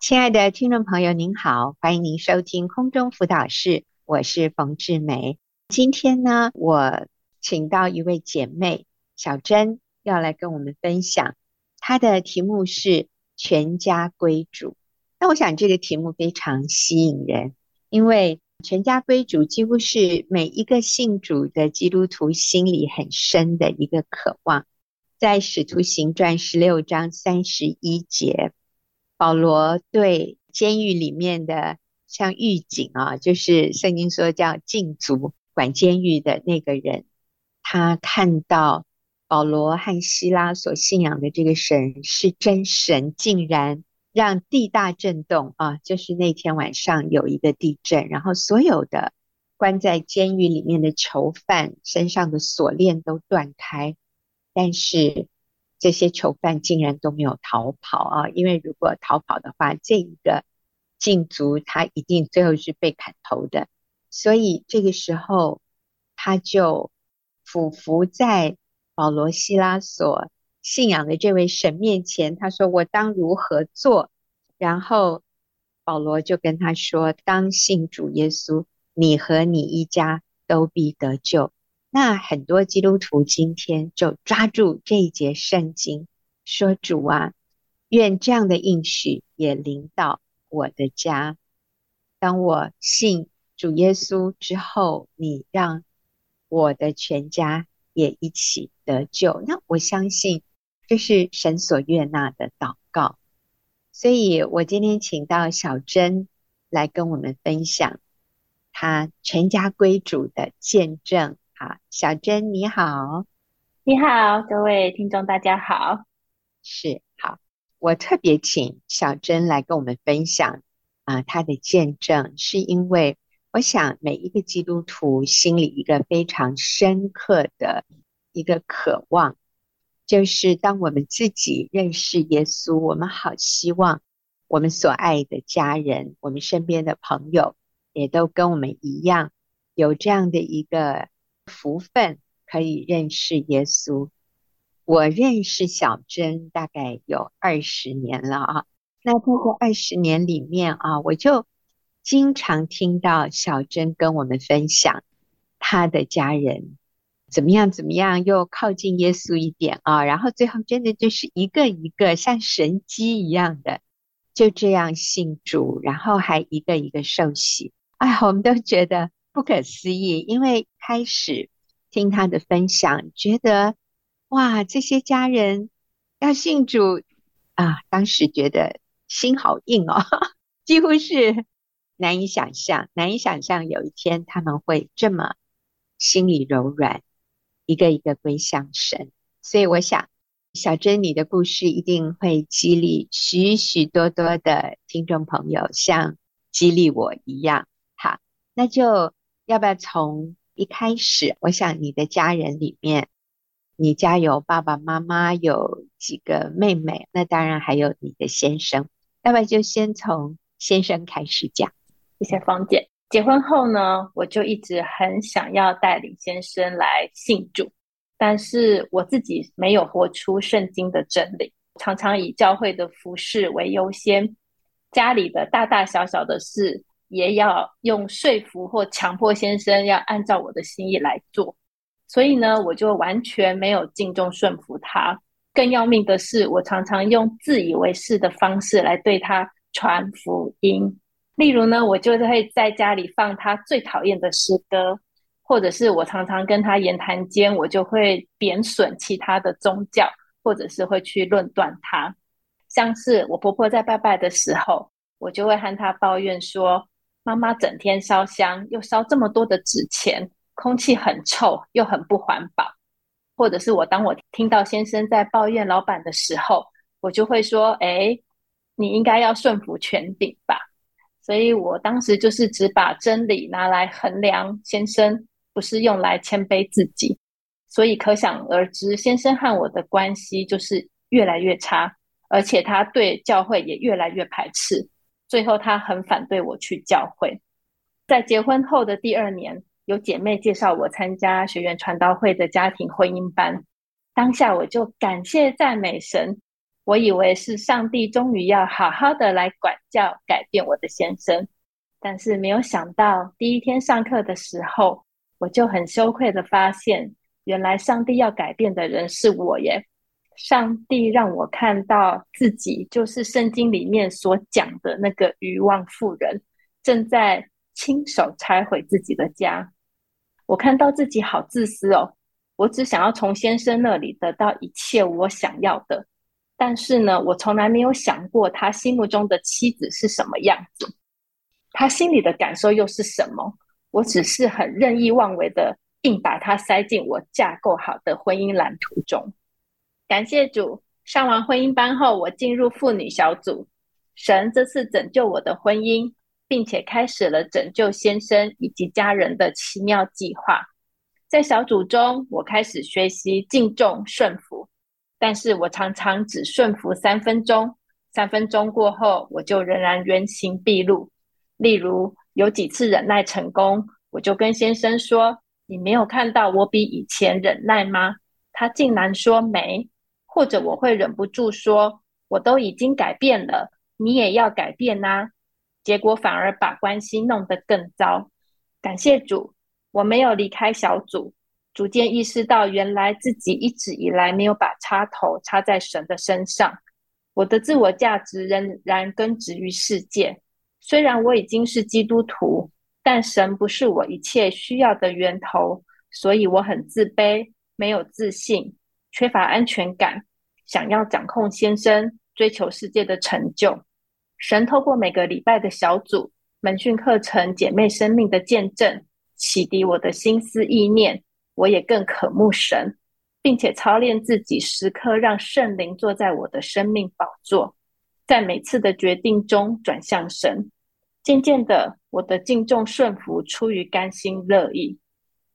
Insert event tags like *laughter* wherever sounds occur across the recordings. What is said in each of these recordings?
亲爱的听众朋友，您好，欢迎您收听空中辅导室，我是冯志梅。今天呢，我请到一位姐妹小珍，要来跟我们分享，她的题目是“全家归主”。那我想这个题目非常吸引人，因为“全家归主”几乎是每一个信主的基督徒心里很深的一个渴望。在《使徒行传》十六章三十一节，保罗对监狱里面的像狱警啊，就是圣经说叫禁足管监狱的那个人，他看到保罗和希拉所信仰的这个神是真神，竟然让地大震动啊！就是那天晚上有一个地震，然后所有的关在监狱里面的囚犯身上的锁链都断开。但是这些囚犯竟然都没有逃跑啊！因为如果逃跑的话，这一个禁足他一定最后是被砍头的。所以这个时候，他就俯伏在保罗、希拉所信仰的这位神面前，他说：“我当如何做？”然后保罗就跟他说：“当信主耶稣，你和你一家都必得救。”那很多基督徒今天就抓住这一节圣经，说：“主啊，愿这样的应许也临到我的家。当我信主耶稣之后，你让我的全家也一起得救。那我相信这是神所悦纳的祷告。所以我今天请到小珍来跟我们分享她全家归主的见证。”好，小珍你好，你好，各位听众大家好，是好，我特别请小珍来跟我们分享啊，她的见证，是因为我想每一个基督徒心里一个非常深刻的一个渴望，就是当我们自己认识耶稣，我们好希望我们所爱的家人，我们身边的朋友，也都跟我们一样有这样的一个。福分可以认识耶稣。我认识小珍大概有二十年了啊。那在这二十年里面啊，我就经常听到小珍跟我们分享她的家人怎么样怎么样，又靠近耶稣一点啊。然后最后真的就是一个一个像神迹一样的就这样信主，然后还一个一个受洗。哎，我们都觉得。不可思议，因为开始听他的分享，觉得哇，这些家人要信主啊，当时觉得心好硬哦，几乎是难以想象，难以想象有一天他们会这么心里柔软，一个一个归向神。所以我想，小珍你的故事一定会激励许许多多的听众朋友，像激励我一样。好，那就。要不要从一开始？我想你的家人里面，你家有爸爸妈妈，有几个妹妹，那当然还有你的先生。要不要就先从先生开始讲？谢谢芳姐。结婚后呢，我就一直很想要带领先生来信主，但是我自己没有活出圣经的真理，常常以教会的服事为优先，家里的大大小小的事。也要用说服或强迫先生要按照我的心意来做，所以呢，我就完全没有敬重顺服他。更要命的是，我常常用自以为是的方式来对他传福音。例如呢，我就会在家里放他最讨厌的诗歌，或者是我常常跟他言谈间，我就会贬损其他的宗教，或者是会去论断他。像是我婆婆在拜拜的时候，我就会和她抱怨说。妈妈整天烧香，又烧这么多的纸钱，空气很臭，又很不环保。或者是我当我听到先生在抱怨老板的时候，我就会说：“哎，你应该要顺服权柄吧。”所以我当时就是只把真理拿来衡量先生，不是用来谦卑自己。所以可想而知，先生和我的关系就是越来越差，而且他对教会也越来越排斥。最后，他很反对我去教会。在结婚后的第二年，有姐妹介绍我参加学园传道会的家庭婚姻班。当下，我就感谢赞美神，我以为是上帝终于要好好的来管教、改变我的先生，但是没有想到，第一天上课的时候，我就很羞愧的发现，原来上帝要改变的人是我耶！上帝让我看到自己就是圣经里面所讲的那个愚妄妇人，正在亲手拆毁自己的家。我看到自己好自私哦，我只想要从先生那里得到一切我想要的。但是呢，我从来没有想过他心目中的妻子是什么样子，他心里的感受又是什么？我只是很任意妄为的硬把他塞进我架构好的婚姻蓝图中。感谢主，上完婚姻班后，我进入妇女小组。神这次拯救我的婚姻，并且开始了拯救先生以及家人的奇妙计划。在小组中，我开始学习敬重顺服。但是我常常只顺服三分钟，三分钟过后，我就仍然原形毕露。例如，有几次忍耐成功，我就跟先生说：“你没有看到我比以前忍耐吗？”他竟然说没。或者我会忍不住说：“我都已经改变了，你也要改变啊！”结果反而把关系弄得更糟。感谢主，我没有离开小组。逐渐意识到，原来自己一直以来没有把插头插在神的身上。我的自我价值仍然根植于世界。虽然我已经是基督徒，但神不是我一切需要的源头，所以我很自卑，没有自信，缺乏安全感，想要掌控先生，追求世界的成就。神透过每个礼拜的小组、门训课程、姐妹生命的见证，启迪我的心思意念。我也更渴慕神，并且操练自己，时刻让圣灵坐在我的生命宝座，在每次的决定中转向神。渐渐的，我的敬重顺服出于甘心乐意。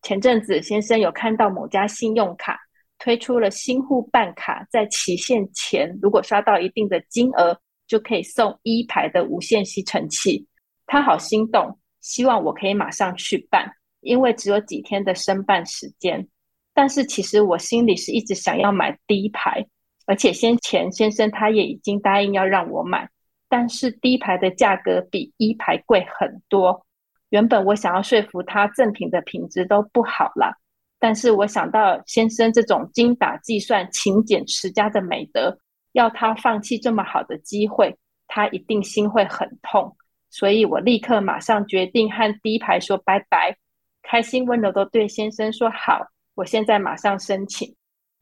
前阵子，先生有看到某家信用卡推出了新户办卡，在期限前如果刷到一定的金额，就可以送一排的无线吸尘器。他好心动，希望我可以马上去办。因为只有几天的申办时间，但是其实我心里是一直想要买 D 牌，而且先前先生他也已经答应要让我买，但是第一排的价格比一排贵很多。原本我想要说服他赠品的品质都不好啦，但是我想到先生这种精打细算、勤俭持家的美德，要他放弃这么好的机会，他一定心会很痛，所以我立刻马上决定和第一排说拜拜。开心温柔地对先生说：“好，我现在马上申请。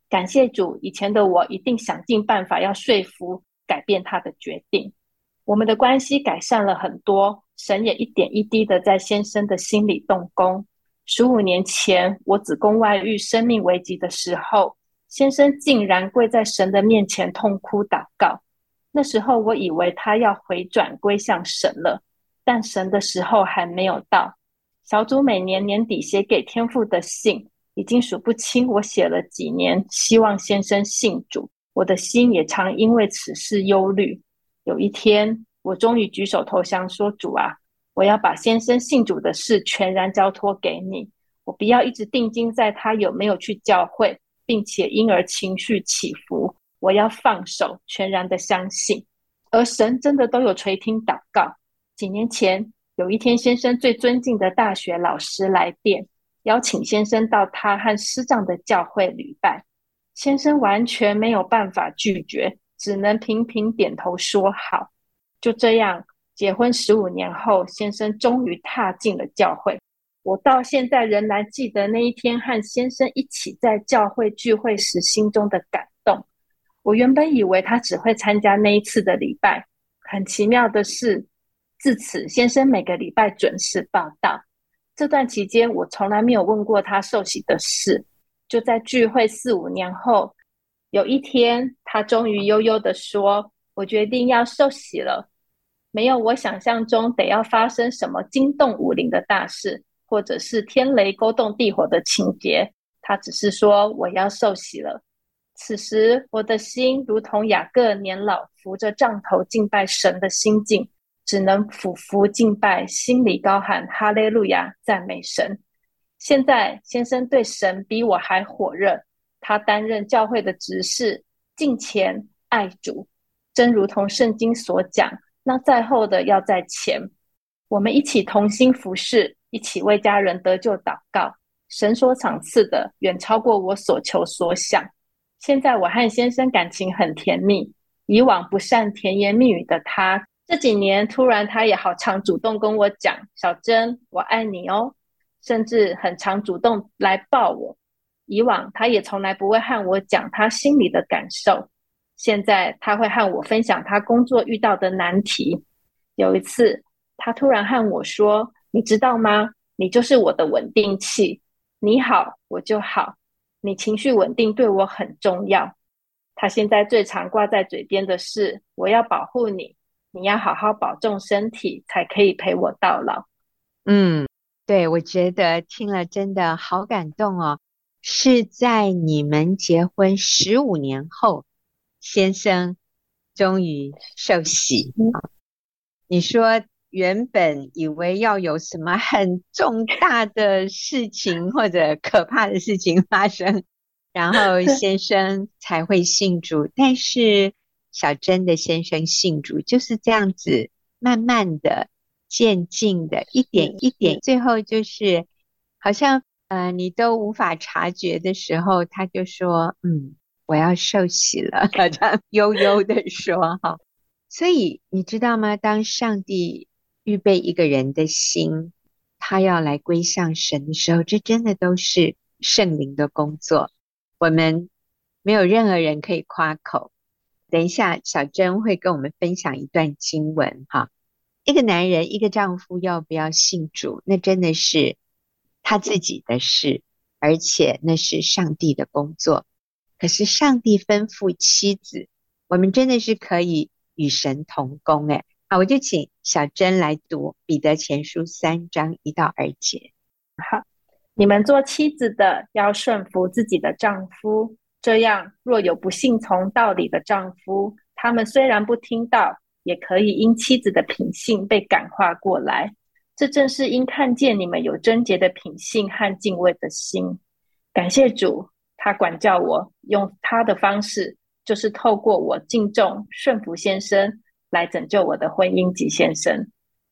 感谢主，以前的我一定想尽办法要说服、改变他的决定。我们的关系改善了很多，神也一点一滴的在先生的心里动工。十五年前我子宫外孕、生命危急的时候，先生竟然跪在神的面前痛哭祷告。那时候我以为他要回转归向神了，但神的时候还没有到。”小组每年年底写给天父的信已经数不清，我写了几年，希望先生信主，我的心也常因为此事忧虑。有一天，我终于举手投降，说：“主啊，我要把先生信主的事全然交托给你，我不要一直定睛在他有没有去教会，并且因而情绪起伏。我要放手，全然的相信。而神真的都有垂听祷告。几年前。”有一天，先生最尊敬的大学老师来电，邀请先生到他和师长的教会礼拜。先生完全没有办法拒绝，只能频频点头说好。就这样，结婚十五年后，先生终于踏进了教会。我到现在仍然记得那一天和先生一起在教会聚会时心中的感动。我原本以为他只会参加那一次的礼拜，很奇妙的是。自此，先生每个礼拜准时报到。这段期间，我从来没有问过他受洗的事。就在聚会四五年后，有一天，他终于悠悠地说：“我决定要受洗了。”没有我想象中得要发生什么惊动武林的大事，或者是天雷勾动地火的情节。他只是说：“我要受洗了。”此时，我的心如同雅各年老扶着杖头敬拜神的心境。只能俯伏敬拜，心里高喊哈利路亚，赞美神。现在先生对神比我还火热，他担任教会的执事，敬虔、爱主，真如同圣经所讲，那在后的要在前。我们一起同心服侍，一起为家人得救祷告。神所赏赐的远超过我所求所想。现在我和先生感情很甜蜜，以往不善甜言蜜语的他，这几年突然他也好常主动跟我讲：“小珍，我爱你哦。”甚至很常主动来抱我。以往他也从来不会和我讲他心里的感受，现在他会和我分享他工作遇到的难题。有一次，他突然和我说：“你知道吗？你就是我的稳定器，你好我就好。”你情绪稳定对我很重要。他现在最常挂在嘴边的是：“我要保护你，你要好好保重身体，才可以陪我到老。”嗯，对，我觉得听了真的好感动哦。是在你们结婚十五年后，先生终于受洗。嗯，你说原本以为要有什么很重大的事情或者可怕的事情发生，然后 *laughs* 先生才会信主。但是小珍的先生信主就是这样子，慢慢的、渐进的，一点一点，最后就是好像呃，你都无法察觉的时候，他就说：“嗯，我要受洗了。*laughs* ”这样悠悠的说：“哈。”所以你知道吗？当上帝预备一个人的心，他要来归向神的时候，这真的都是圣灵的工作。我们没有任何人可以夸口。等一下，小珍会跟我们分享一段经文。哈，一个男人，一个丈夫要不要信主，那真的是他自己的事，而且那是上帝的工作。可是上帝吩咐妻子，我们真的是可以与神同工。诶。好，我就请小珍来读彼得前书三章一到二节。好，你们做妻子的要顺服自己的丈夫，这样若有不信从道理的丈夫，他们虽然不听道，也可以因妻子的品性被感化过来。这正是因看见你们有贞洁的品性和敬畏的心。感谢主，他管教我，用他的方式，就是透过我敬重顺服先生。来拯救我的婚姻及先生。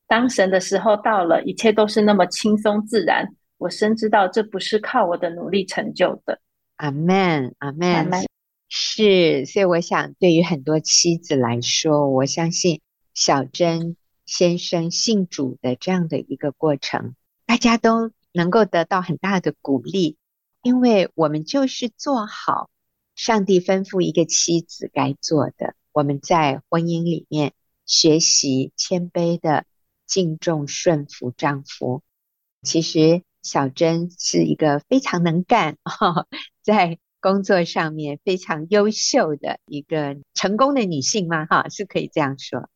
当神的时候到了，一切都是那么轻松自然。我深知道这不是靠我的努力成就的。阿门，阿门。是，所以我想，对于很多妻子来说，我相信小珍先生信主的这样的一个过程，大家都能够得到很大的鼓励，因为我们就是做好上帝吩咐一个妻子该做的。我们在婚姻里面学习谦卑的敬重顺服丈夫。其实小珍是一个非常能干，*laughs* 在工作上面非常优秀的一个成功的女性嘛？哈，是可以这样说。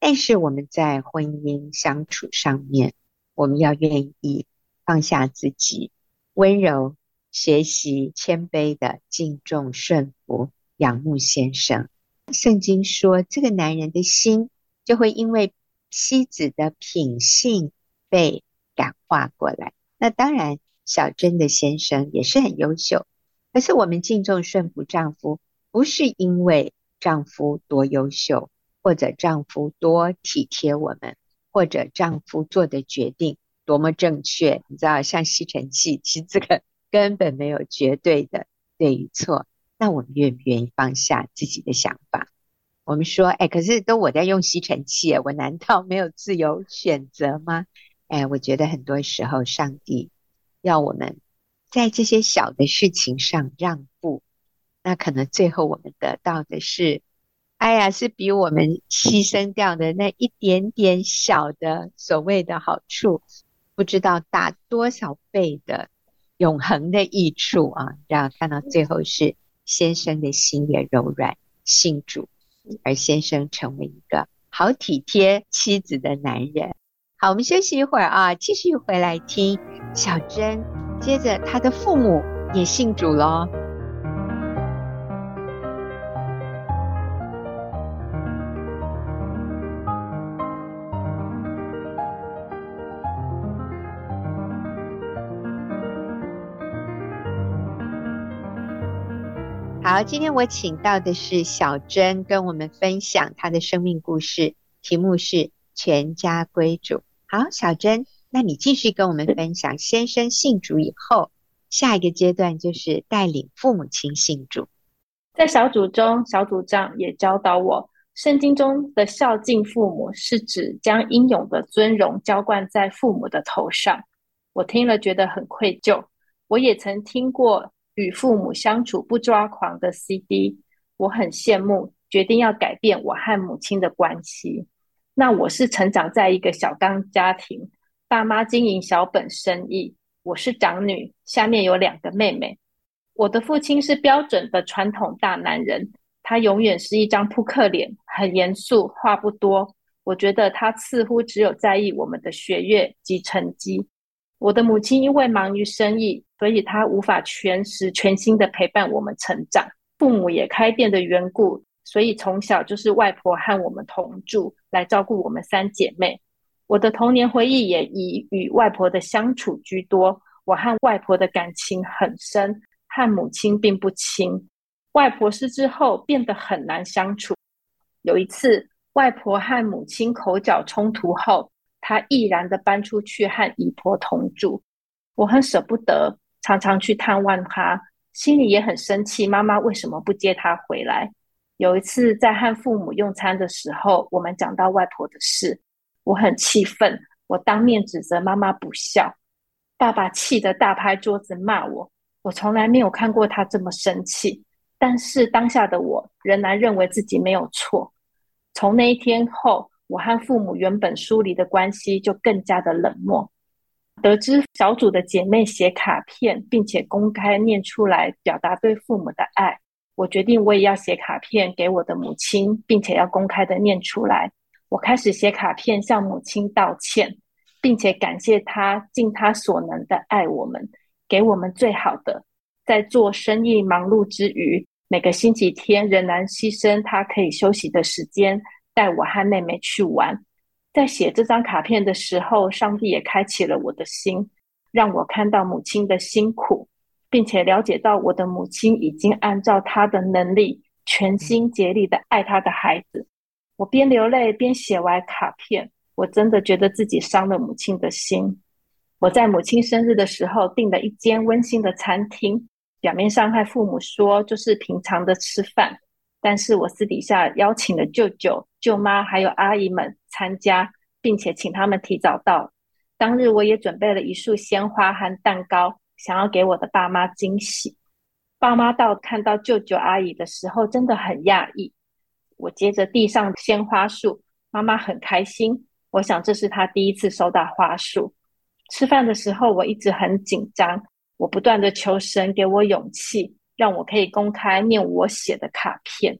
但是我们在婚姻相处上面，我们要愿意放下自己，温柔学习谦卑的敬重顺服，仰慕先生。圣经说，这个男人的心就会因为妻子的品性被感化过来。那当然，小珍的先生也是很优秀。可是我们敬重顺服丈夫，不是因为丈夫多优秀，或者丈夫多体贴我们，或者丈夫做的决定多么正确。你知道，像吸尘器，其实这个根本没有绝对的对与错。那我们愿不愿意放下自己的想法？我们说，哎，可是都我在用吸尘器，我难道没有自由选择吗？哎，我觉得很多时候，上帝要我们在这些小的事情上让步，那可能最后我们得到的是，哎呀，是比我们牺牲掉的那一点点小的所谓的好处，不知道大多少倍的永恒的益处啊！然后看到最后是。先生的心也柔软，信主，而先生成为一个好体贴妻子的男人。好，我们休息一会儿啊，继续回来听小珍。接着，他的父母也信主喽。好，今天我请到的是小珍，跟我们分享她的生命故事，题目是全家归主。好，小珍，那你继续跟我们分享，先生信主以后，下一个阶段就是带领父母亲信主。在小组中，小组长也教导我，圣经中的孝敬父母是指将英勇的尊荣浇灌在父母的头上。我听了觉得很愧疚。我也曾听过与父母相处不抓狂的 CD，我很羡慕，决定要改变我和母亲的关系。那我是成长在一个小刚家庭，爸妈经营小本生意，我是长女，下面有两个妹妹。我的父亲是标准的传统大男人，他永远是一张扑克脸，很严肃，话不多。我觉得他似乎只有在意我们的学业及成绩。我的母亲因为忙于生意，所以她无法全时全心的陪伴我们成长。父母也开店的缘故，所以从小就是外婆和我们同住，来照顾我们三姐妹。我的童年回忆也以与外婆的相处居多。我和外婆的感情很深，和母亲并不亲。外婆失智后变得很难相处。有一次，外婆和母亲口角冲突后，她毅然的搬出去和姨婆同住，我很舍不得，常常去探望他，心里也很生气。妈妈为什么不接他回来？有一次在和父母用餐的时候，我们讲到外婆的事，我很气愤，我当面指责妈妈不孝。爸爸气得大拍桌子骂我，我从来没有看过他这么生气，但是当下的我仍然认为自己没有错。从那一天后，我和父母原本疏离的关系就更加的冷漠。得知小组的姐妹写卡片，并且公开念出来表达对父母的爱，我决定我也要写卡片给我的母亲，并且要公开的念出来。我开始写卡片向母亲道歉，并且感谢她尽她所能的爱我们，给我们最好的。在做生意忙碌之余，每个星期天仍然牺牲她可以休息的时间。带我和妹妹去玩，在写这张卡片的时候，上帝也开启了我的心，让我看到母亲的辛苦，并且了解到我的母亲已经按照她的能力，全心竭力的爱她的孩子。我边流泪边写完卡片，我真的觉得自己伤了母亲的心。我在母亲生日的时候订了一间温馨的餐厅，表面上和父母说就是平常的吃饭。但是我私底下邀请了舅舅、舅妈还有阿姨们参加，并且请他们提早到。当日我也准备了一束鲜花和蛋糕，想要给我的爸妈惊喜。爸妈到看到舅舅阿姨的时候，真的很讶异。我接着递上鲜花束，妈妈很开心。我想这是她第一次收到花束。吃饭的时候我一直很紧张，我不断的求神给我勇气。让我可以公开念我写的卡片。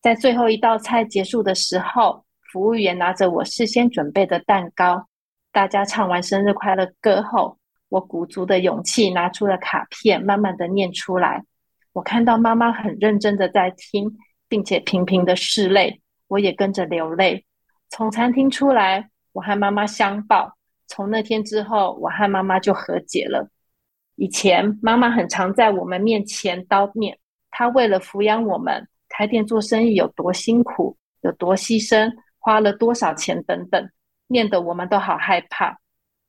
在最后一道菜结束的时候，服务员拿着我事先准备的蛋糕，大家唱完生日快乐歌后，我鼓足的勇气拿出了卡片，慢慢的念出来。我看到妈妈很认真的在听，并且频频的拭泪，我也跟着流泪。从餐厅出来，我和妈妈相抱。从那天之后，我和妈妈就和解了。以前妈妈很常在我们面前叨念，她为了抚养我们，开店做生意有多辛苦，有多牺牲，花了多少钱等等，念得我们都好害怕。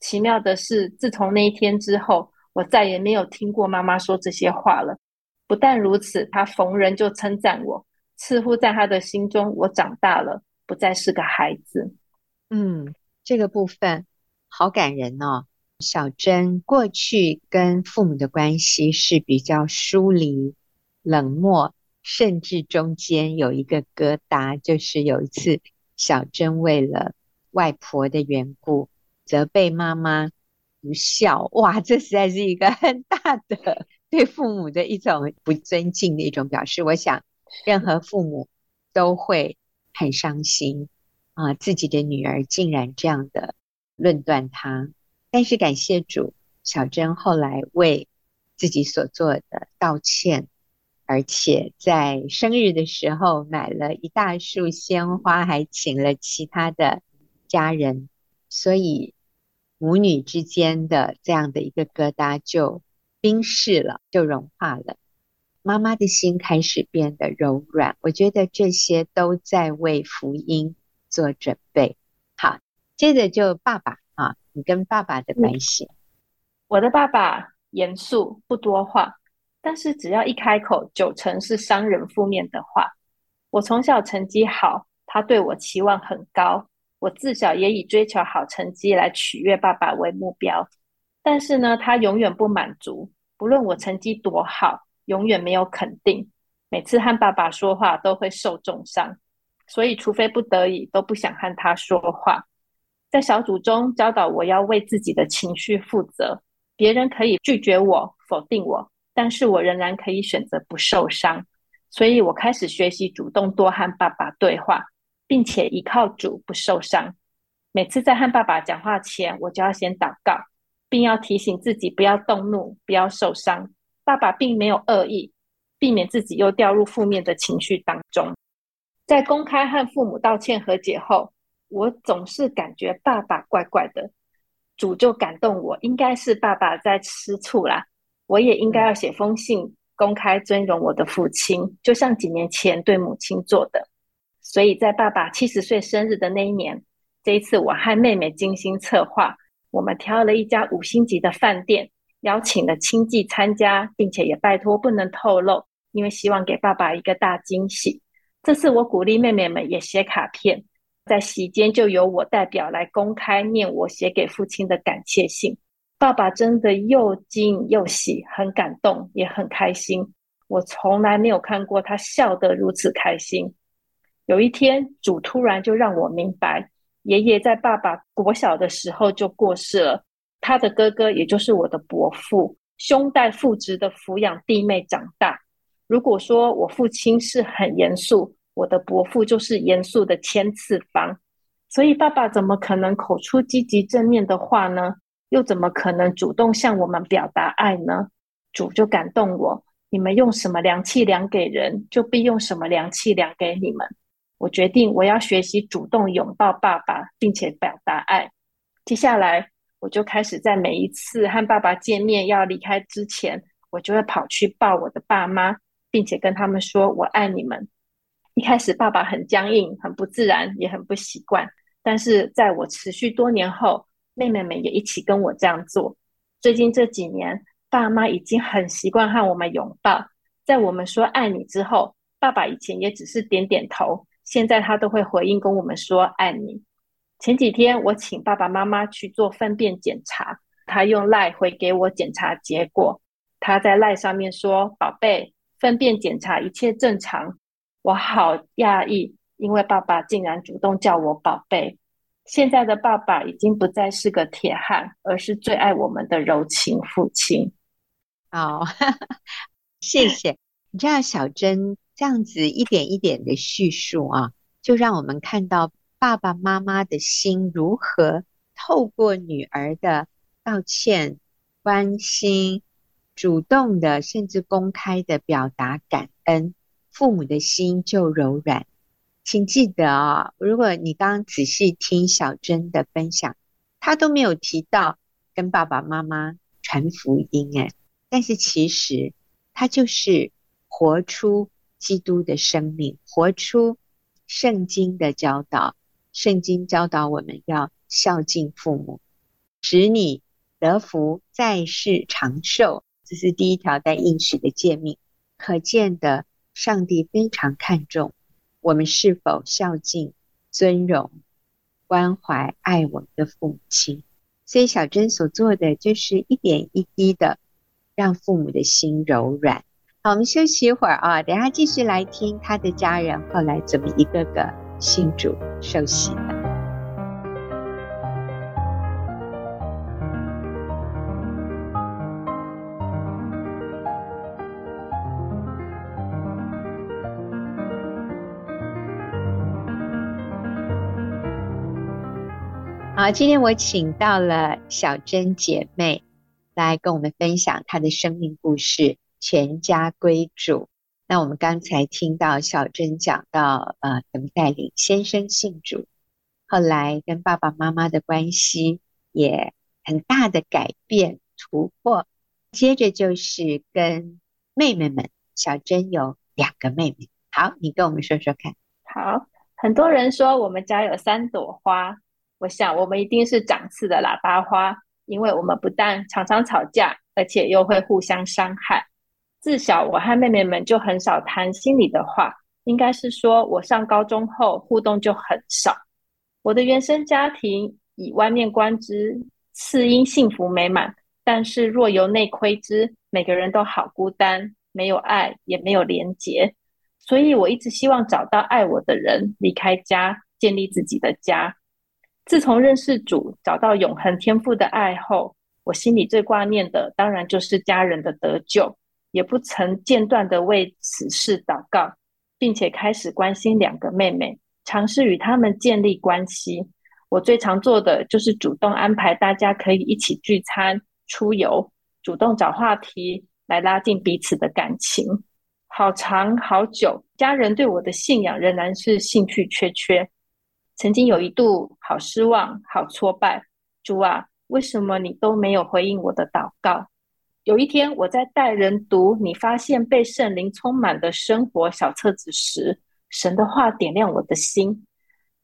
奇妙的是，自从那一天之后，我再也没有听过妈妈说这些话了。不但如此，她逢人就称赞我，似乎在她的心中，我长大了，不再是个孩子。嗯，这个部分好感人哦。小珍过去跟父母的关系是比较疏离、冷漠，甚至中间有一个疙瘩，就是有一次小珍为了外婆的缘故责备妈妈不孝，哇，这实在是一个很大的对父母的一种不尊敬的一种表示。我想，任何父母都会很伤心啊，自己的女儿竟然这样的论断他。但是感谢主，小珍后来为自己所做的道歉，而且在生日的时候买了一大束鲜花，还请了其他的家人，所以母女之间的这样的一个疙瘩就冰释了，就融化了。妈妈的心开始变得柔软。我觉得这些都在为福音做准备。好，接着就爸爸啊，你跟爸爸的关系。嗯，我的爸爸严肃不多话，但是只要一开口，九成是伤人负面的话。我从小成绩好，他对我期望很高。我自小也以追求好成绩来取悦爸爸为目标，但是呢，他永远不满足。不论我成绩多好，永远没有肯定。每次和爸爸说话都会受重伤，所以除非不得已，都不想和他说话。在小组中教导我要为自己的情绪负责，别人可以拒绝我、否定我，但是我仍然可以选择不受伤。所以我开始学习主动多和爸爸对话。并且依靠主不受伤。每次在和爸爸讲话前，我就要先祷告，并要提醒自己不要动怒，不要受伤。爸爸并没有恶意，避免自己又掉入负面的情绪当中。在公开和父母道歉和解后，我总是感觉爸爸怪怪的。主就感动我，应该是爸爸在吃醋啦。我也应该要写封信，公开尊荣我的父亲，就像几年前对母亲做的。所以在爸爸七十岁生日的那一年，这一次我和妹妹精心策划，我们挑了一家五星级的饭店，邀请了亲戚参加，并且也拜托不能透露，因为希望给爸爸一个大惊喜。这次我鼓励妹妹们也写卡片，在席间就由我代表来公开念我写给父亲的感谢信。爸爸真的又惊又喜，很感动，也很开心。我从来没有看过他笑得如此开心。有一天，主突然就让我明白，爷爷在爸爸国小的时候就过世了。他的哥哥，也就是我的伯父，兄代父职的抚养弟妹长大。如果说我父亲是很严肃，我的伯父就是严肃的千次方。所以，爸爸怎么可能口出积极正面的话呢？又怎么可能主动向我们表达爱呢？主就感动我：你们用什么量器量给人，就必用什么量器量给你们。我决定，我要学习主动拥抱爸爸，并且表达爱。接下来，我就开始在每一次和爸爸见面要离开之前，我就会跑去抱我的爸妈，并且跟他们说“我爱你们”。一开始，爸爸很僵硬，很不自然，也很不习惯。但是，在我持续多年后，妹妹们也一起跟我这样做。最近这几年，爸妈已经很习惯和我们拥抱。在我们说“爱你”之后，爸爸以前也只是点点头。现在他都会回应跟我们说爱你。前几天我请爸爸妈妈去做粪便检查，他用赖回给我检查结果。他在赖上面说：“宝贝，粪便检查一切正常。”我好讶异，因为爸爸竟然主动叫我宝贝。现在的爸爸已经不再是个铁汉，而是最爱我们的柔情父亲。好，*laughs* 谢谢。你知道小珍。这样子一点一点的叙述啊，就让我们看到爸爸妈妈的心如何透过女儿的道歉、关心、主动的甚至公开的表达感恩，父母的心就柔软。请记得啊，如果你刚刚仔细听小珍的分享，她都没有提到跟爸爸妈妈传福音诶，但是其实她就是活出。基督的生命，活出圣经的教导。圣经教导我们要孝敬父母，使你得福，在世长寿。这是第一条带应许的诫命。可见的，上帝非常看重我们是否孝敬、尊荣、关怀、爱我们的父母亲。所以小珍所做的，就是一点一滴的让父母的心柔软。好，我们休息一会儿啊，等下继续来听他的家人后来怎么一个个信主受洗的。今天我请到了小珍姐妹来跟我们分享她的生命故事。全家归主。那我们刚才听到小珍讲到，呃，怎么带领先生信主，后来跟爸爸妈妈的关系也很大的改变突破。接着就是跟妹妹们小珍有两个妹妹。好，你跟我们说说看。好，很多人说我们家有三朵花，我想我们一定是长刺的喇叭花，因为我们不但常常吵架，而且又会互相伤害。自小我和妹妹们就很少谈心里的话，应该是说我上高中后互动就很少。我的原生家庭以外面观之，是因幸福美满，但是若由内窥之，每个人都好孤单，没有爱，也没有连结。所以我一直希望找到爱我的人，离开家，建立自己的家。自从认识主，找到永恒天赋的爱后，我心里最挂念的，当然就是家人的得救。也不曾间断地为此事祷告，并且开始关心两个妹妹，尝试与她们建立关系。我最常做的就是主动安排大家可以一起聚餐、出游，主动找话题来拉近彼此的感情。好长好久，家人对我的信仰仍然是兴趣缺缺。曾经有一度好失望、好挫败，主啊，为什么你都没有回应我的祷告？有一天，我在带人读《你发现被圣灵充满的生活》小册子时，神的话点亮我的心。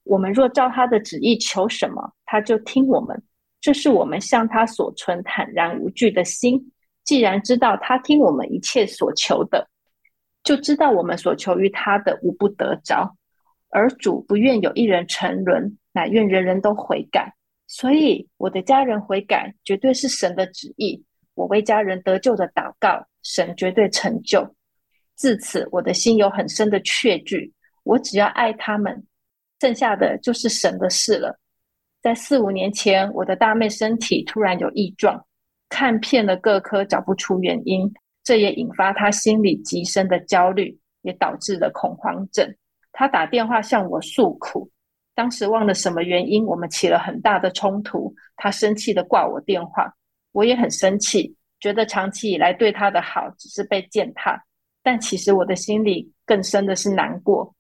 我们若照他的旨意求什么，他就听我们。这是我们向他所存坦然无惧的心。既然知道他听我们一切所求的，就知道我们所求于他的无不得着。而主不愿有一人沉沦，乃愿人人都悔改。所以，我的家人悔改，绝对是神的旨意。我为家人得救的祷告，神绝对成就。自此，我的心有很深的确据，我只要爱他们，剩下的就是神的事了。在四五年前，我的大妹身体突然有异状，看遍了各科找不出原因，这也引发她心里极深的焦虑，也导致了恐慌症。他打电话向我诉苦，当时忘了什么原因，我们起了很大的冲突，他生气地挂我电话。我也很生气，觉得长期以来对他的好只是被践踏，但其实我的心里更深的是难过。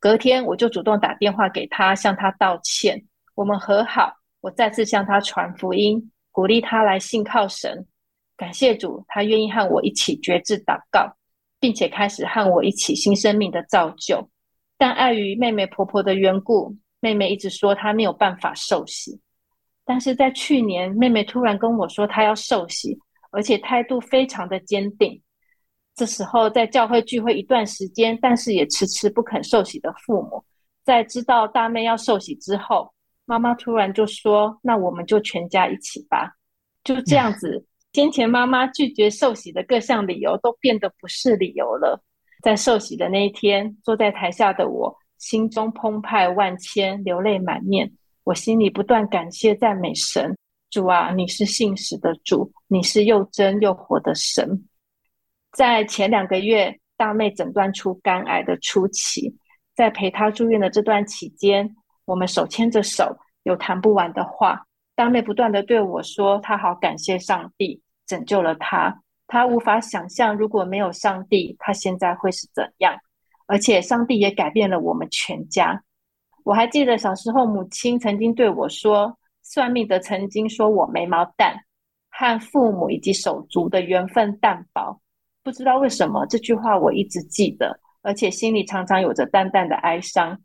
隔天我就主动打电话给他，向他道歉，我们和好。我再次向他传福音，鼓励他来信靠神。感谢主，他愿意和我一起决志祷告，并且开始和我一起新生命的造就。但碍于妹妹婆婆的缘故，妹妹一直说她没有办法受洗。但是在去年，妹妹突然跟我说她要受洗，而且态度非常的坚定。这时候在教会聚会一段时间，但是也迟迟不肯受洗的父母，在知道大妹要受洗之后，妈妈突然就说：“那我们就全家一起吧。”就这样子，先前妈妈拒绝受洗的各项理由都变得不是理由了。在受洗的那一天，坐在台下的我，心中澎湃万千，流泪满面。我心里不断感谢赞美神，主啊，你是信实的主，你是又真又活的神。在前两个月，大妹诊断出肝癌的初期，在陪她住院的这段期间，我们手牵着手，有谈不完的话。大妹不断地对我说，她好感谢上帝拯救了她，他无法想象如果没有上帝，他现在会是怎样。而且上帝也改变了我们全家。我还记得小时候，母亲曾经对我说：“算命的曾经说我眉毛淡，和父母以及手足的缘分淡薄。”不知道为什么这句话我一直记得，而且心里常常有着淡淡的哀伤。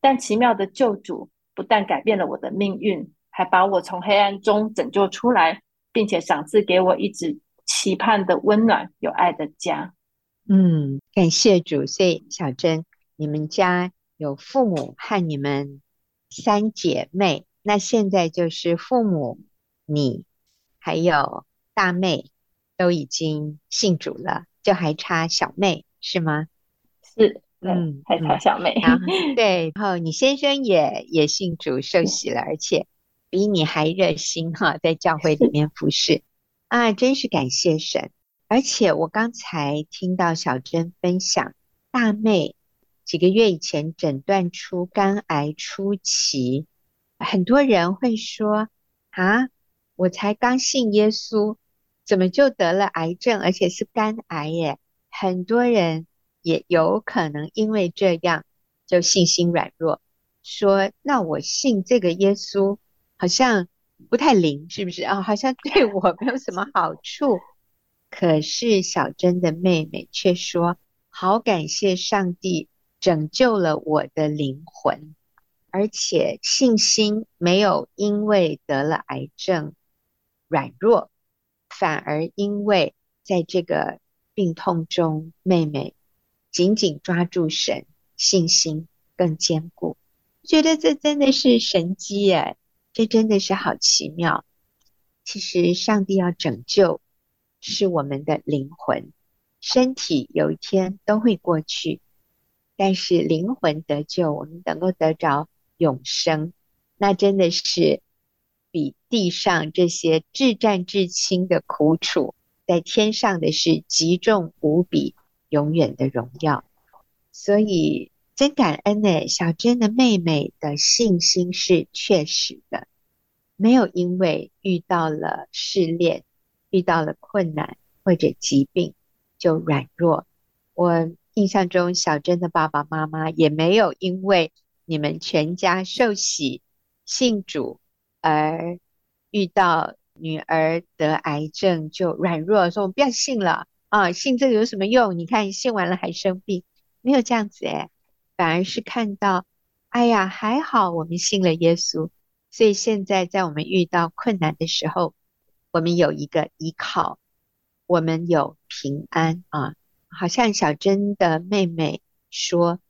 但奇妙的救主不但改变了我的命运，还把我从黑暗中拯救出来，并且赏赐给我一直期盼的温暖有爱的家。嗯，感谢主。所以小珍，你们家。有父母和你们三姐妹，那现在就是父母、你还有大妹都已经信主了，就还差小妹是吗？是，嗯，还差小妹。嗯、*laughs* 对，然后你先生也也信主受洗了，而且比你还热心哈，在教会里面服侍啊，真是感谢神。而且我刚才听到小珍分享大妹。几个月以前诊断出肝癌初期，很多人会说：“啊，我才刚信耶稣，怎么就得了癌症，而且是肝癌耶？”很多人也有可能因为这样就信心软弱，说：“那我信这个耶稣好像不太灵，是不是啊？好像 *laughs* 对我没有什么好处。”可是小珍的妹妹却说：“好感谢上帝拯救了我的灵魂，而且信心没有因为得了癌症软弱，反而因为在这个病痛中，妹妹紧紧抓住神，信心更坚固。觉得这真的是神迹耶，这真的是好奇妙。其实上帝要拯救是我们的灵魂。身体有一天都会过去，但是灵魂得救，我们能够得着永生，那真的是比地上这些至暂至轻的苦楚，在天上的是极重无比、永远的荣耀。所以真感恩呢，小珍的妹妹的信心是确实的，没有因为遇到了试炼、遇到了困难或者疾病。就软弱。我印象中，小珍的爸爸妈妈也没有因为你们全家受洗信主而遇到女儿得癌症就软弱，说我们不要信了啊，信这个有什么用？你看信完了还生病，没有这样子诶，反而是看到，哎呀，还好我们信了耶稣，所以现在在我们遇到困难的时候，我们有一个依靠。我们有平安啊，好像小珍的妹妹说，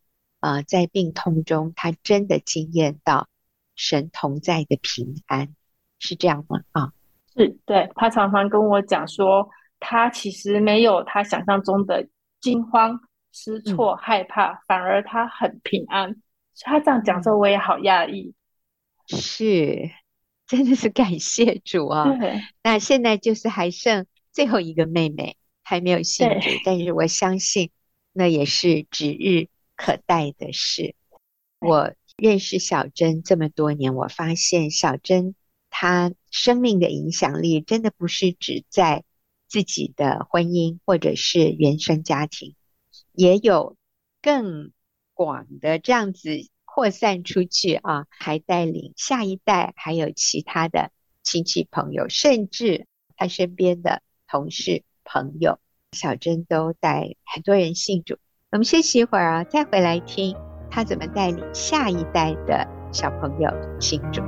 啊，在病痛中，她真的经验到神同在的平安，是这样吗？啊，是，对，她常常跟我讲说，她其实没有她想象中的惊慌失措、嗯、害怕，反而他很平安。他这样讲之后，我也好讶异。是，真的是感谢主啊！那现在就是还剩。最后一个妹妹还没有信主，但是我相信那也是指日可待的事。我认识小珍这么多年，我发现小珍她生命的影响力真的不是只在自己的婚姻或者是原生家庭，也有更广的这样子扩散出去啊，还带领下一代，还有其他的亲戚朋友，甚至他身边的。同事、朋友，小珍都带很多人信主。我们休息一会儿啊，再回来听他怎么带领下一代的小朋友信主。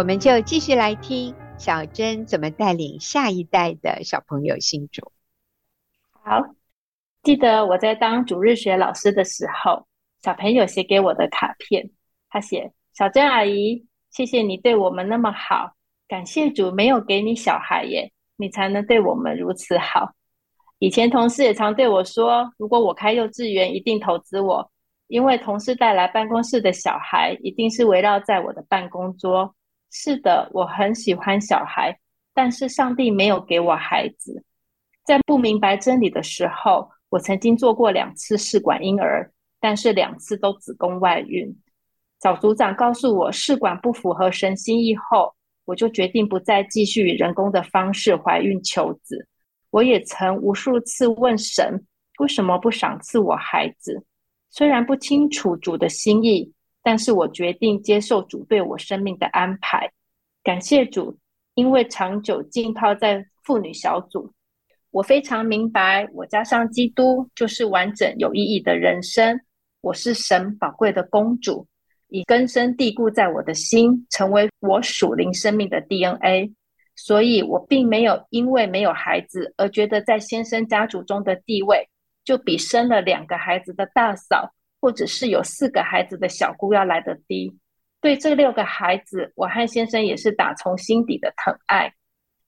我们就继续来听。小珍怎么带领下一代的小朋友信主？好，记得我在当主日学老师的时候，小朋友写给我的卡片，他写：“小珍阿姨，谢谢你对我们那么好，感谢主没有给你小孩耶，你才能对我们如此好。”以前同事也常对我说：“如果我开幼稚园，一定投资我，因为同事带来办公室的小孩，一定是围绕在我的办公桌。”是的，我很喜欢小孩，但是上帝没有给我孩子。在不明白真理的时候，我曾经做过两次试管婴儿，但是两次都子宫外孕。小组长告诉我试管不符合神心意后，我就决定不再继续以人工的方式怀孕求子。我也曾无数次问神，为什么不赏赐我孩子？虽然不清楚主的心意。但是我决定接受主对我生命的安排，感谢主，因为长久浸泡在妇女小组，我非常明白，我加上基督就是完整有意义的人生。我是神宝贵的公主，已根深蒂固在我的心，成为我属灵生命的 DNA。所以我并没有因为没有孩子而觉得在先生家族中的地位就比生了两个孩子的大嫂。或者是有四个孩子的小姑要来得低，对这六个孩子，我和先生也是打从心底的疼爱。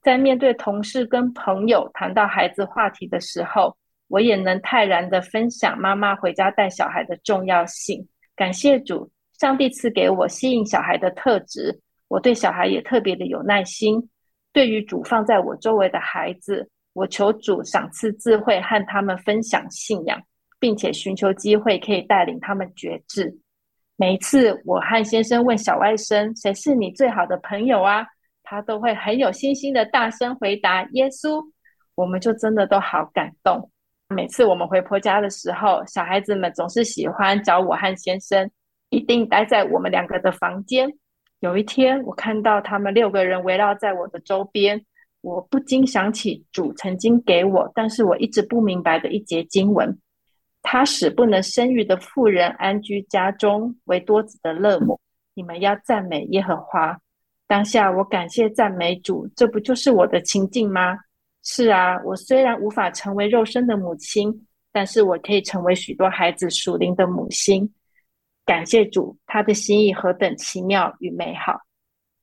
在面对同事跟朋友谈到孩子话题的时候，我也能泰然的分享妈妈回家带小孩的重要性。感谢主，上帝赐给我吸引小孩的特质，我对小孩也特别的有耐心。对于主放在我周围的孩子，我求主赏赐智慧和他们分享信仰。并且寻求机会可以带领他们决志。每一次我和先生问小外甥谁是你最好的朋友啊，他都会很有信心的大声回答耶稣。我们就真的都好感动。每次我们回婆家的时候，小孩子们总是喜欢找我和先生，一定待在我们两个的房间。有一天，我看到他们六个人围绕在我的周边，我不禁想起主曾经给我，但是我一直不明白的一节经文：他使不能生育的妇人安居家中，为多子的乐母。你们要赞美耶和华。当下，我感谢赞美主，这不就是我的情境吗？是啊，我虽然无法成为肉身的母亲，但是我可以成为许多孩子属灵的母亲。感谢主，他的心意何等奇妙与美好。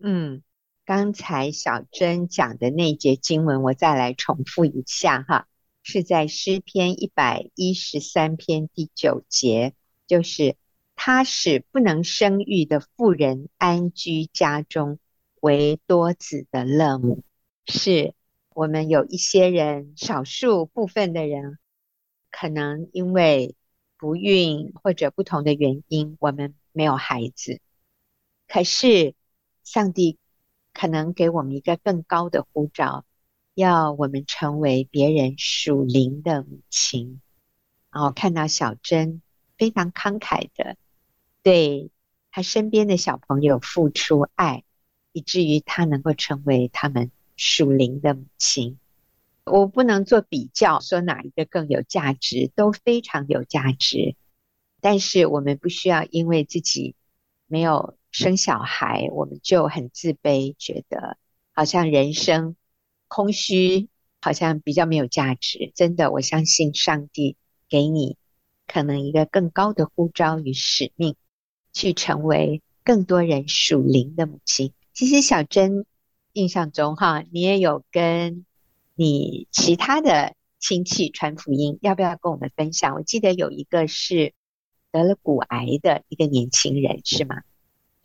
嗯，刚才小珍讲的那节经文，我再来重复一下哈，是在诗篇一百一十三篇第九节，就是他使不能生育的妇人安居家中，为多子的乐母，是。我们有一些人，少数部分的人，可能因为不孕或者不同的原因，我们没有孩子。可是，上帝可能给我们一个更高的呼召，要我们成为别人属灵的母亲。然后看到小珍非常慷慨的对他身边的小朋友付出爱，以至于他能够成为他们。属灵的母亲，我不能做比较，说哪一个更有价值，都非常有价值。但是我们不需要因为自己没有生小孩，我们就很自卑，觉得好像人生空虚，好像比较没有价值。真的，我相信上帝给你可能一个更高的呼召与使命，去成为更多人属灵的母亲。其实小珍。印象中哈，你也有跟你其他的亲戚传福音，要不要跟我们分享？我记得有一个是得了骨癌的一个年轻人，是吗？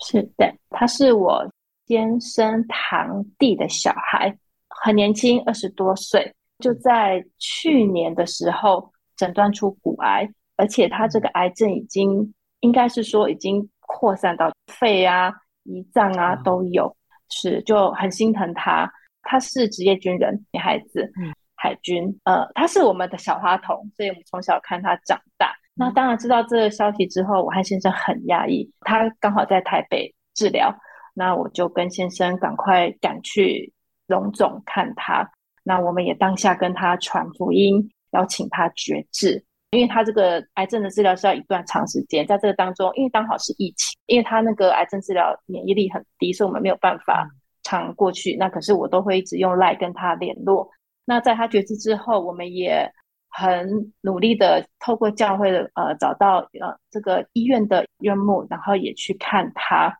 是的，他是我先生堂弟的小孩，很年轻，二十多岁，就在去年的时候诊断出骨癌，而且他这个癌症已经应该是说已经扩散到肺啊、胰脏啊都有。是，就很心疼他。他是职业军人，女孩子，嗯，海军。呃，他是我们的小花童，所以我们从小看他长大。嗯、那当然知道这个消息之后，我和先生很压抑。他刚好在台北治疗，那我就跟先生赶快赶去荣总看他。那我们也当下跟他传福音，邀请他绝志。因为他这个癌症的治疗是要一段长时间，在这个当中，因为刚好是疫情，因为他那个癌症治疗免疫力很低，所以我们没有办法常过去。那可是我都会一直用 LINE 跟他联络。那在他绝志之后，我们也很努力的透过教会的呃找到呃这个医院的院牧，然后也去看他。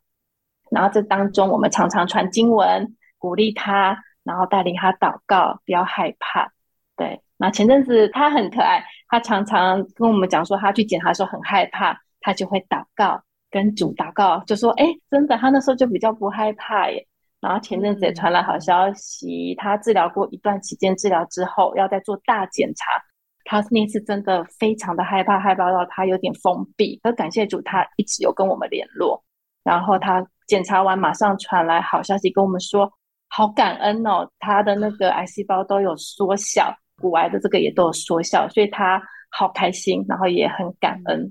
然后这当中，我们常常传经文鼓励他，然后带领他祷告，不要害怕。对，那前阵子他很可爱。他常常跟我们讲说，他去检查的时候很害怕，他就会祷告，跟主祷告，就说：“哎，真的，他那时候就比较不害怕耶。”然后前阵子也传来好消息，他治疗过一段期间，治疗之后要再做大检查，他那次真的非常的害怕，害怕到他有点封闭。可感谢主，他一直有跟我们联络。然后他检查完，马上传来好消息，跟我们说：“好感恩哦，他的那个癌细胞都有缩小。”骨癌的这个也都有缩小，所以他好开心，然后也很感恩。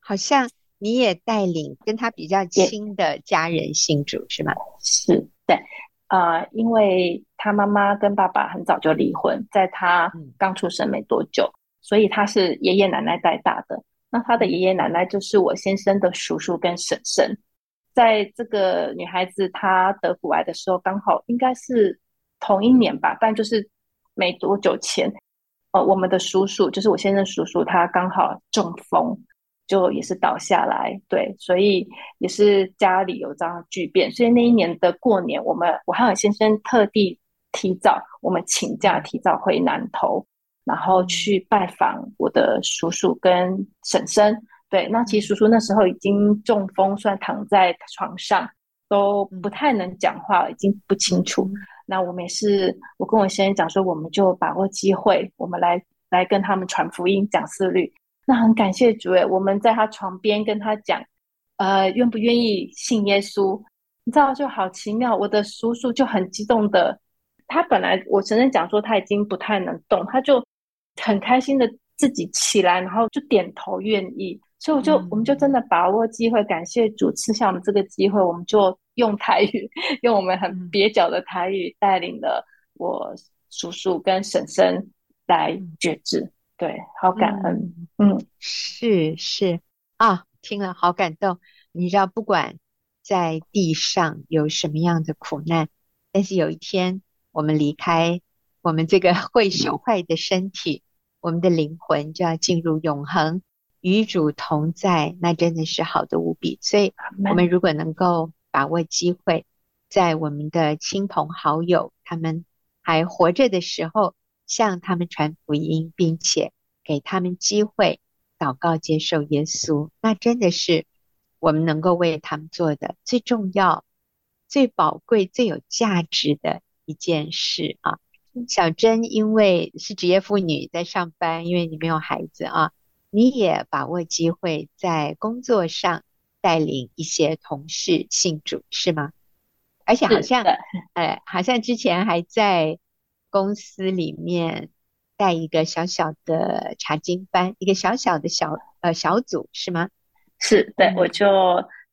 好像你也带领跟他比较亲的家人信主是吗？是，对，呃，因为他妈妈跟爸爸很早就离婚，在他刚出生没多久，嗯、所以他是爷爷奶奶带大的。那他的爷爷奶奶就是我先生的叔叔跟婶婶。在这个女孩子她得骨癌的时候，刚好应该是同一年吧，但就是。没多久前，呃，我们的叔叔就是我先生叔叔，他刚好中风，就也是倒下来，对，所以也是家里有这样巨变，所以那一年的过年，我们我和我先生特地提早，我们请假提早回南投，然后去拜访我的叔叔跟婶婶。对，那其实叔叔那时候已经中风，算躺在床上，都不太能讲话，已经不清楚。那我们也是，我跟我先生讲说，我们就把握机会，我们来来跟他们传福音，讲思律。那很感谢主诶，我们在他床边跟他讲，呃，愿不愿意信耶稣？你知道就好奇妙，我的叔叔就很激动的，他本来我承认讲说他已经不太能动，他就很开心的自己起来，然后就点头愿意。所以我就、嗯、我们就真的把握机会，感谢主赐下我们这个机会，我们就用台语，用我们很蹩脚的台语带领了我叔叔跟婶婶来觉知。对，好感恩。嗯，嗯是是啊，听了好感动。你知道，不管在地上有什么样的苦难，但是有一天我们离开我们这个 *laughs* 会朽坏的身体，我们的灵魂就要进入永恒。与主同在，那真的是好的无比。所以，我们如果能够把握机会，在我们的亲朋好友他们还活着的时候，向他们传福音，并且给他们机会祷告接受耶稣，那真的是我们能够为他们做的最重要、最宝贵、最有价值的一件事啊。小珍因为是职业妇女，在上班，因为你没有孩子啊。你也把握机会在工作上带领一些同事信主，是吗？而且好像，哎，好像之前还在公司里面带一个小小的查经班，一个小小的小呃小组，是吗？是，对，我就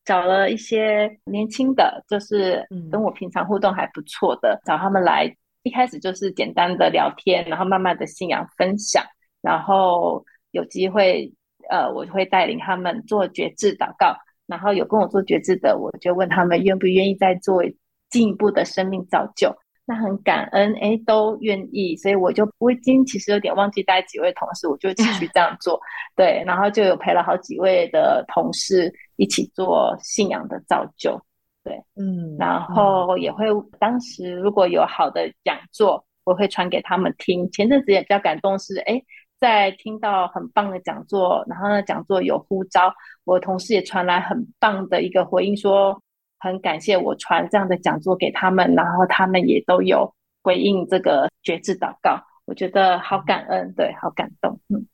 找了一些年轻的，就是跟我平常互动还不错的，找他们来。一开始就是简单的聊天，然后慢慢的信仰分享，然后。有机会，呃，我会带领他们做觉志祷告，然后有跟我做觉志的，我就问他们愿不愿意再做进一步的生命造就。那很感恩，哎，都愿意，所以我就我已经其实有点忘记带几位同事，我就继续这样做。对，然后就有陪了好几位的同事一起做信仰的造就。对，嗯，然后也会当时如果有好的讲座，我会传给他们听。前阵子也比较感动是，哎。在听到很棒的讲座，然后呢，讲座有呼召，我同事也传来很棒的一个回应，说很感谢我传这样的讲座给他们，然后他们也都有回应这个决志祷告，我觉得好感恩，对，好感动，嗯，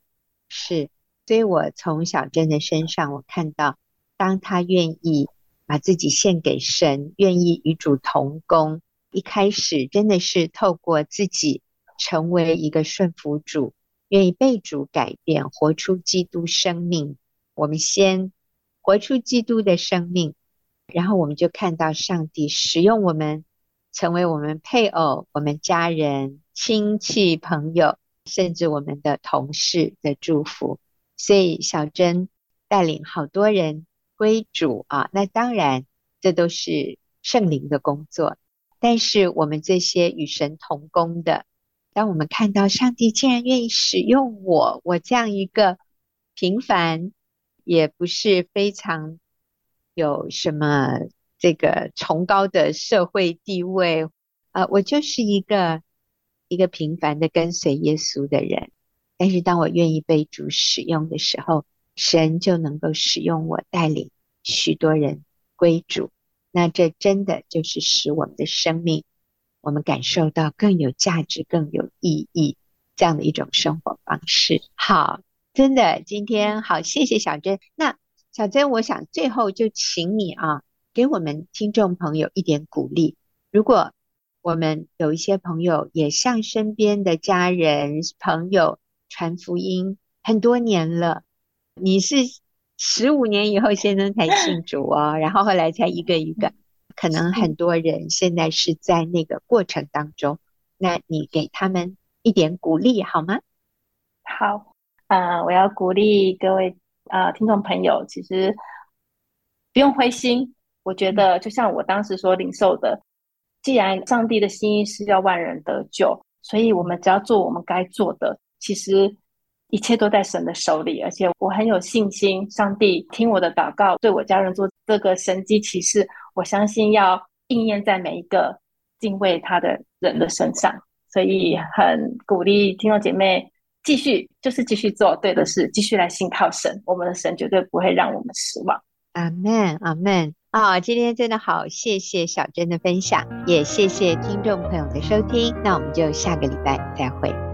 是，所以我从小珍的身上，我看到，当他愿意把自己献给神，愿意与主同工，一开始真的是透过自己成为一个顺服主。愿意被主改变，活出基督生命。我们先活出基督的生命，然后我们就看到上帝使用我们，成为我们配偶、我们家人、亲戚、朋友，甚至我们的同事的祝福。所以小珍带领好多人归主啊，那当然这都是圣灵的工作。但是我们这些与神同工的。当我们看到上帝竟然愿意使用我，我这样一个平凡，也不是非常有什么这个崇高的社会地位，呃，我就是一个一个平凡的跟随耶稣的人。但是当我愿意被主使用的时候，神就能够使用我，带领许多人归主。那这真的就是使我们的生命。我们感受到更有价值、更有意义这样的一种生活方式。好，真的，今天好，谢谢小珍。那小珍，我想最后就请你啊，给我们听众朋友一点鼓励。如果我们有一些朋友也向身边的家人、朋友传福音很多年了，你是十五年以后先生才信主哦，然后后来才一个一个。可能很多人现在是在那个过程当中，那你给他们一点鼓励好吗？好，呃，我要鼓励各位啊、呃，听众朋友，其实不用灰心。我觉得就像我当时所领受的，既然上帝的心意是要万人得救，所以我们只要做我们该做的，其实一切都在神的手里。而且我很有信心，上帝听我的祷告，对我家人做这个神迹奇事。我相信要应验在每一个敬畏他的人的身上，所以很鼓励听众姐妹继续，就是继续做对的事，继续来信靠神。我们的神绝对不会让我们失望。阿门，阿门。啊，今天真的好，谢谢小珍的分享，也谢谢听众朋友的收听。那我们就下个礼拜再会。